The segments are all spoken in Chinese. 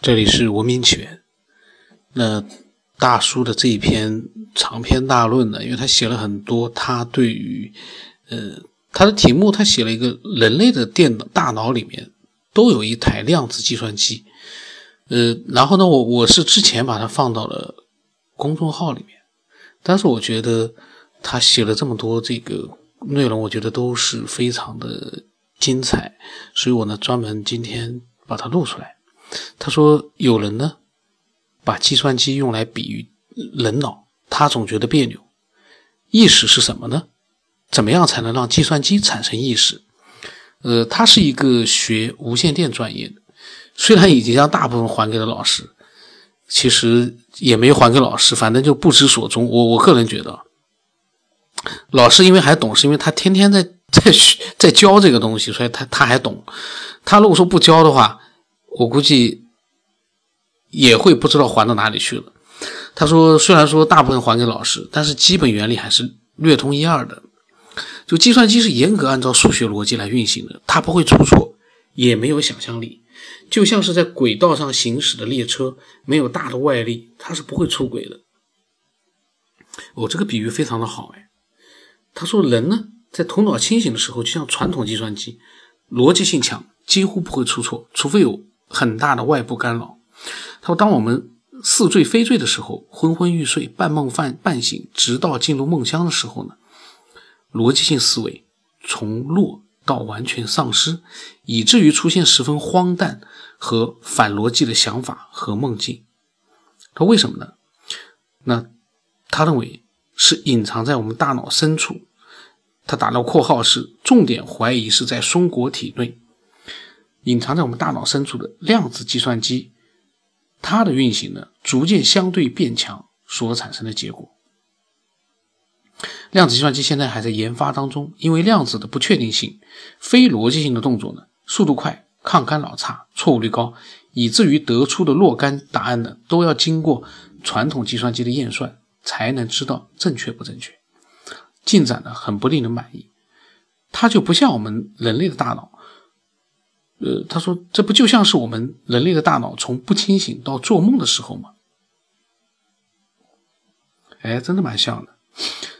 这里是文明起源。那大叔的这一篇长篇大论呢，因为他写了很多，他对于呃他的题目，他写了一个人类的电脑大脑里面都有一台量子计算机。呃，然后呢，我我是之前把它放到了公众号里面，但是我觉得他写了这么多这个内容，我觉得都是非常的精彩，所以我呢专门今天把它录出来。他说：“有人呢，把计算机用来比喻人脑，他总觉得别扭。意识是什么呢？怎么样才能让计算机产生意识？呃，他是一个学无线电专业的，虽然已经将大部分还给了老师，其实也没还给老师，反正就不知所踪。我我个人觉得，老师因为还懂，是因为他天天在在学在教这个东西，所以他他还懂。他如果说不教的话，我估计也会不知道还到哪里去了。他说：“虽然说大部分还给老师，但是基本原理还是略通一二的。就计算机是严格按照数学逻辑来运行的，它不会出错，也没有想象力。就像是在轨道上行驶的列车，没有大的外力，它是不会出轨的。”哦，这个比喻非常的好哎。他说：“人呢，在头脑清醒的时候，就像传统计算机，逻辑性强，几乎不会出错，除非有。”很大的外部干扰。他说：“当我们似醉非醉的时候，昏昏欲睡，半梦半半醒，直到进入梦乡的时候呢，逻辑性思维从弱到完全丧失，以至于出现十分荒诞和反逻辑的想法和梦境。他为什么呢？那他认为是隐藏在我们大脑深处。他打了括号是重点怀疑是在松果体内。”隐藏在我们大脑深处的量子计算机，它的运行呢，逐渐相对变强所产生的结果。量子计算机现在还在研发当中，因为量子的不确定性、非逻辑性的动作呢，速度快、抗干扰差、错误率高，以至于得出的若干答案呢，都要经过传统计算机的验算才能知道正确不正确。进展呢，很不令人满意。它就不像我们人类的大脑。呃，他说，这不就像是我们人类的大脑从不清醒到做梦的时候吗？哎，真的蛮像的。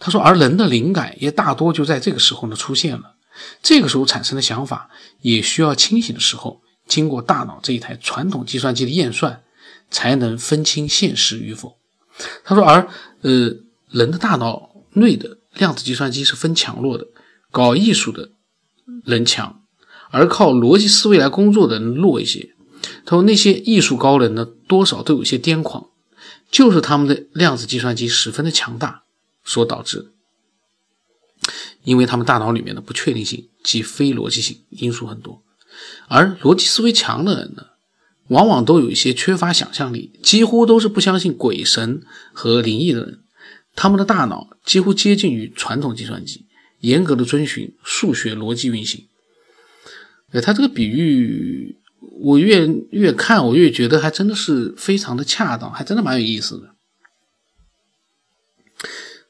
他说，而人的灵感也大多就在这个时候呢出现了。这个时候产生的想法也需要清醒的时候，经过大脑这一台传统计算机的验算，才能分清现实与否。他说，而呃，人的大脑内的量子计算机是分强弱的，搞艺术的人强。而靠逻辑思维来工作的人弱一些。他说：“那些艺术高人呢，多少都有些癫狂，就是他们的量子计算机十分的强大所导致。因为他们大脑里面的不确定性及非逻辑性因素很多。而逻辑思维强的人呢，往往都有一些缺乏想象力，几乎都是不相信鬼神和灵异的人。他们的大脑几乎接近于传统计算机，严格的遵循数学逻辑运行。”哎，他这个比喻，我越越看，我越觉得还真的是非常的恰当，还真的蛮有意思的。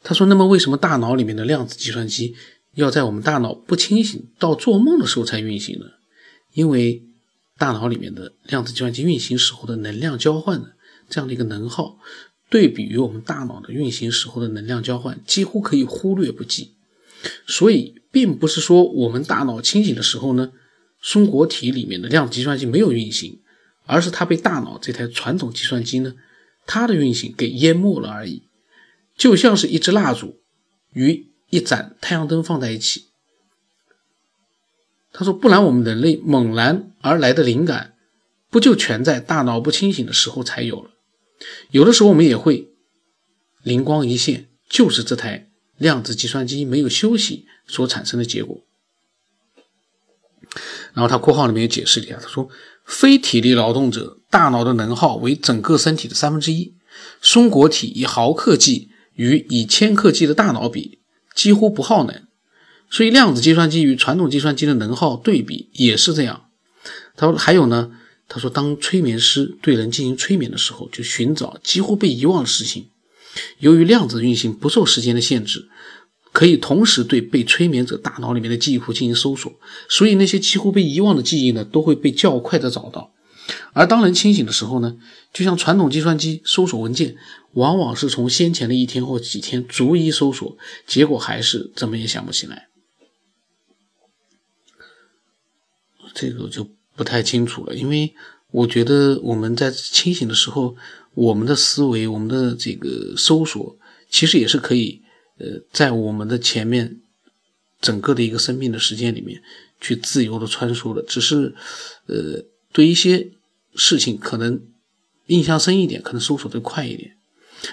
他说：“那么，为什么大脑里面的量子计算机要在我们大脑不清醒到做梦的时候才运行呢？因为大脑里面的量子计算机运行时候的能量交换呢，这样的一个能耗，对比于我们大脑的运行时候的能量交换，几乎可以忽略不计。所以，并不是说我们大脑清醒的时候呢。”松果体里面的量子计算机没有运行，而是它被大脑这台传统计算机呢，它的运行给淹没了而已，就像是一支蜡烛与一盏太阳灯放在一起。他说：“不然，我们人类猛然而来的灵感，不就全在大脑不清醒的时候才有了？有的时候我们也会灵光一现，就是这台量子计算机没有休息所产生的结果。”然后他括号里面也解释了一下，他说，非体力劳动者大脑的能耗为整个身体的三分之一，松果体以毫克计与以千克计的大脑比，几乎不耗能，所以量子计算机与传统计算机的能耗对比也是这样。他说还有呢，他说当催眠师对人进行催眠的时候，就寻找几乎被遗忘的事情，由于量子运行不受时间的限制。可以同时对被催眠者大脑里面的记忆库进行搜索，所以那些几乎被遗忘的记忆呢，都会被较快的找到。而当人清醒的时候呢，就像传统计算机搜索文件，往往是从先前的一天或几天逐一搜索，结果还是怎么也想不起来。这个就不太清楚了，因为我觉得我们在清醒的时候，我们的思维、我们的这个搜索，其实也是可以，呃，在我们的前面整个的一个生命的时间里面去自由的穿梭的，只是，呃，对一些事情可能印象深一点，可能搜索的快一点；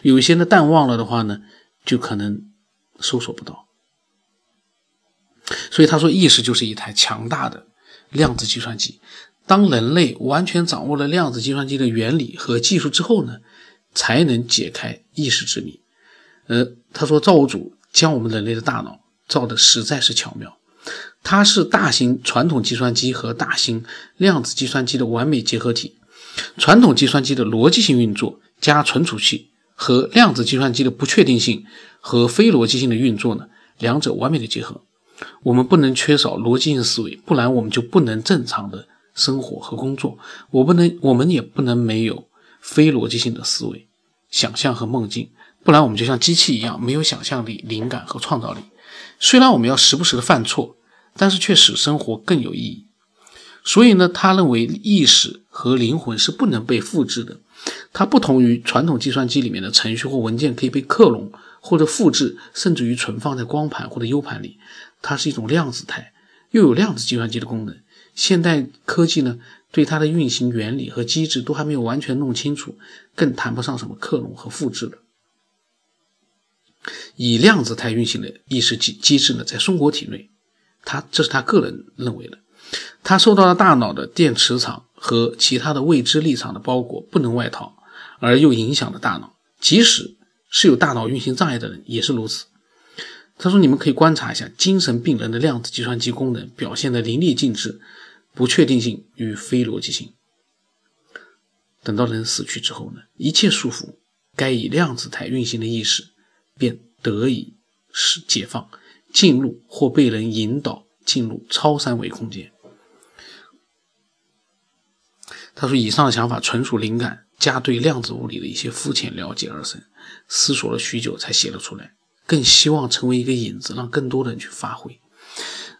有一些呢淡忘了的话呢，就可能搜索不到。所以他说，意识就是一台强大的。量子计算机，当人类完全掌握了量子计算机的原理和技术之后呢，才能解开意识之谜。呃，他说造物主将我们人类的大脑造的实在是巧妙，它是大型传统计算机和大型量子计算机的完美结合体。传统计算机的逻辑性运作加存储器和量子计算机的不确定性和非逻辑性的运作呢，两者完美的结合。我们不能缺少逻辑性思维，不然我们就不能正常的生活和工作。我不能，我们也不能没有非逻辑性的思维、想象和梦境，不然我们就像机器一样，没有想象力、灵感和创造力。虽然我们要时不时的犯错，但是却使生活更有意义。所以呢，他认为意识和灵魂是不能被复制的。它不同于传统计算机里面的程序或文件可以被克隆或者复制，甚至于存放在光盘或者 U 盘里。它是一种量子态，又有量子计算机的功能。现代科技呢，对它的运行原理和机制都还没有完全弄清楚，更谈不上什么克隆和复制了。以量子态运行的意识机机制呢，在松果体内，他这是他个人认为的。他受到了大脑的电磁场和其他的未知力场的包裹，不能外逃，而又影响了大脑。即使是有大脑运行障碍的人，也是如此。他说：“你们可以观察一下精神病人的量子计算机功能表现的淋漓尽致，不确定性与非逻辑性。等到人死去之后呢，一切束缚，该以量子态运行的意识便得以是解放，进入或被人引导进入超三维空间。”他说：“以上的想法纯属灵感加对量子物理的一些肤浅了解而生，思索了许久才写了出来。”更希望成为一个引子，让更多的人去发挥。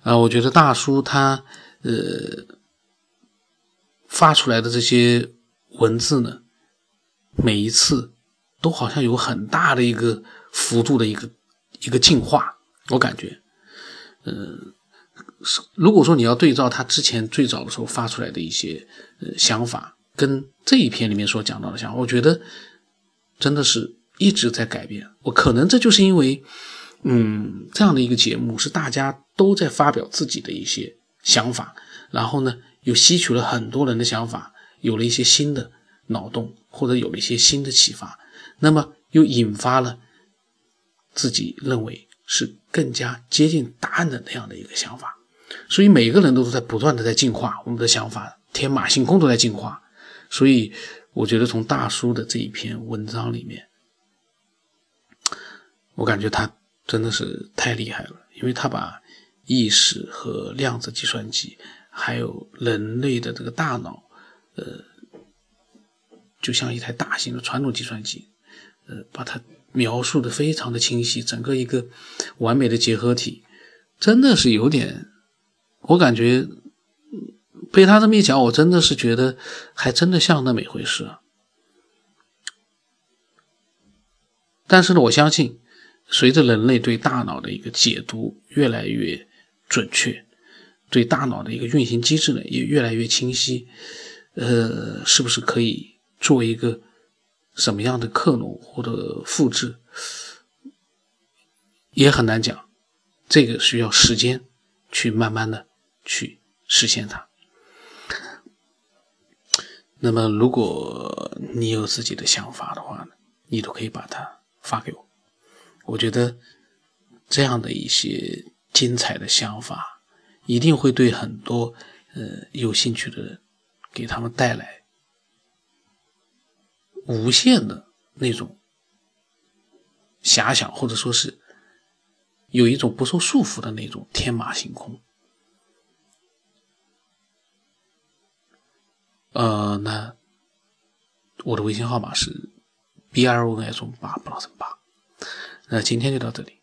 啊，我觉得大叔他呃发出来的这些文字呢，每一次都好像有很大的一个幅度的一个一个进化。我感觉，嗯，如果说你要对照他之前最早的时候发出来的一些呃想法，跟这一篇里面所讲到的想法，我觉得真的是。一直在改变，我可能这就是因为，嗯，这样的一个节目是大家都在发表自己的一些想法，然后呢，又吸取了很多人的想法，有了一些新的脑洞，或者有了一些新的启发，那么又引发了自己认为是更加接近答案的那样的一个想法，所以每个人都是在不断的在进化，我们的想法天马行空都在进化，所以我觉得从大叔的这一篇文章里面。我感觉他真的是太厉害了，因为他把意识和量子计算机，还有人类的这个大脑，呃，就像一台大型的传统计算机，呃，把它描述的非常的清晰，整个一个完美的结合体，真的是有点，我感觉被他这么一讲，我真的是觉得还真的像那么一回事啊。但是呢，我相信。随着人类对大脑的一个解读越来越准确，对大脑的一个运行机制呢也越来越清晰，呃，是不是可以做一个什么样的克隆或者复制，也很难讲，这个需要时间去慢慢的去实现它。那么，如果你有自己的想法的话呢，你都可以把它发给我。我觉得这样的一些精彩的想法，一定会对很多呃有兴趣的人，给他们带来无限的那种遐想，或者说是有一种不受束缚的那种天马行空。呃，那我的微信号码是 b r o n s 八不老成八。那今天就到这里。